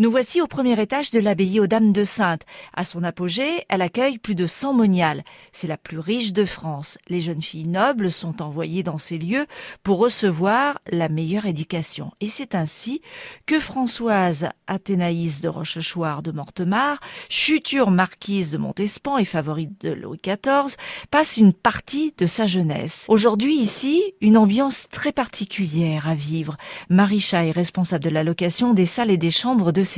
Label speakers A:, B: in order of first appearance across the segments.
A: Nous voici au premier étage de l'abbaye aux Dames de Sainte. À son apogée, elle accueille plus de 100 moniales. C'est la plus riche de France. Les jeunes filles nobles sont envoyées dans ces lieux pour recevoir la meilleure éducation. Et c'est ainsi que Françoise Athénaïs de Rochechouart de Mortemart, future marquise de Montespan et favorite de Louis XIV, passe une partie de sa jeunesse. Aujourd'hui, ici, une ambiance très particulière à vivre. Marisha est responsable de la location des salles et des chambres de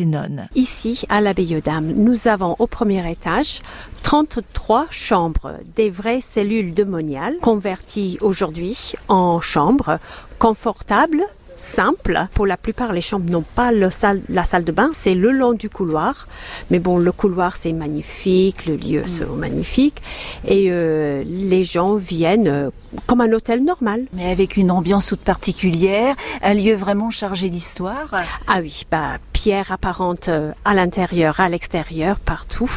B: Ici, à l'abbaye aux Dames, nous avons au premier étage 33 chambres, des vraies cellules de monial converties aujourd'hui en chambres confortables simple. Pour la plupart, les chambres n'ont pas le salle, la salle de bain, c'est le long du couloir. Mais bon, le couloir, c'est magnifique, le lieu, c'est mm. magnifique. Et euh, les gens viennent euh, comme un hôtel normal.
A: Mais avec une ambiance toute particulière, un lieu vraiment chargé d'histoire.
B: Ah oui, bah pierre apparente euh, à l'intérieur, à l'extérieur, partout.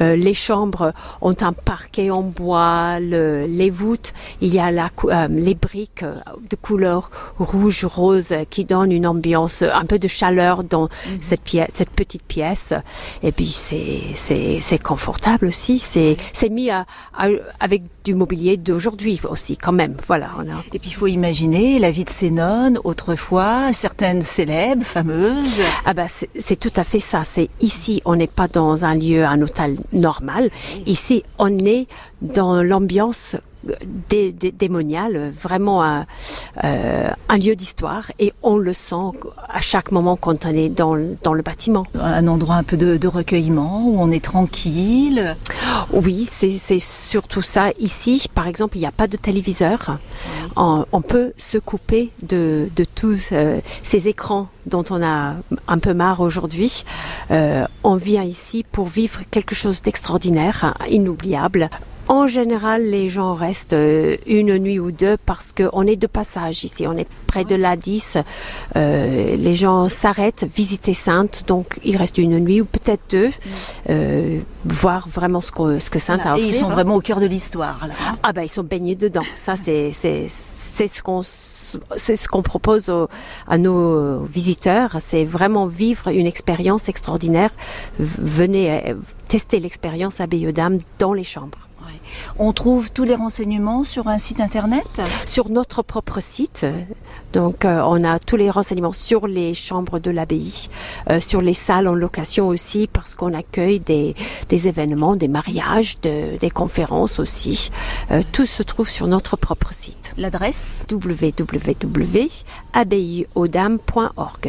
B: Euh, les chambres ont un parquet en bois, le, les voûtes, il y a la, euh, les briques de couleur rouge, rose qui donnent une ambiance, un peu de chaleur dans mhm. cette pièce, cette petite pièce. Et puis c'est c'est c'est confortable aussi. C'est c'est mis à, avec du mobilier d'aujourd'hui aussi quand même. Voilà.
A: Et puis il faut imaginer la vie de ces nonnes autrefois, certaines célèbres, fameuses.
B: Ah bah c'est tout à fait ça. C'est ici on n'est pas dans un lieu, un hôtel normal. Ici on est dans l'ambiance démonial, vraiment un, euh, un lieu d'histoire et on le sent à chaque moment quand on est dans, dans le bâtiment.
A: Un endroit un peu de, de recueillement où on est tranquille.
B: Oui, c'est surtout ça. Ici, par exemple, il n'y a pas de téléviseur. On, on, peut se couper de, de tous euh, ces écrans dont on a un peu marre aujourd'hui. Euh, on vient ici pour vivre quelque chose d'extraordinaire, inoubliable. En général, les gens restent euh, une nuit ou deux parce qu'on est de passage ici. On est près de la 10. Euh, les gens s'arrêtent, visiter Sainte, donc il reste une nuit ou peut-être deux, euh, voir vraiment ce que, ce que Sainte a offert.
A: Et ils sont vraiment au cœur de l'histoire.
B: Ah ben ils sont baignés dedans. Ça c'est c'est c'est ce qu'on c'est ce qu'on propose à nos visiteurs, c'est vraiment vivre une expérience extraordinaire. Venez tester l'expérience à Bayeux-Dames dans les chambres.
A: On trouve tous les renseignements sur un site internet
B: Sur notre propre site. Donc euh, on a tous les renseignements sur les chambres de l'abbaye, euh, sur les salles en location aussi parce qu'on accueille des, événements, des mariages, des conférences aussi. Euh, tout se trouve sur notre propre site.
A: L'adresse
B: www.abbayeaudames.org.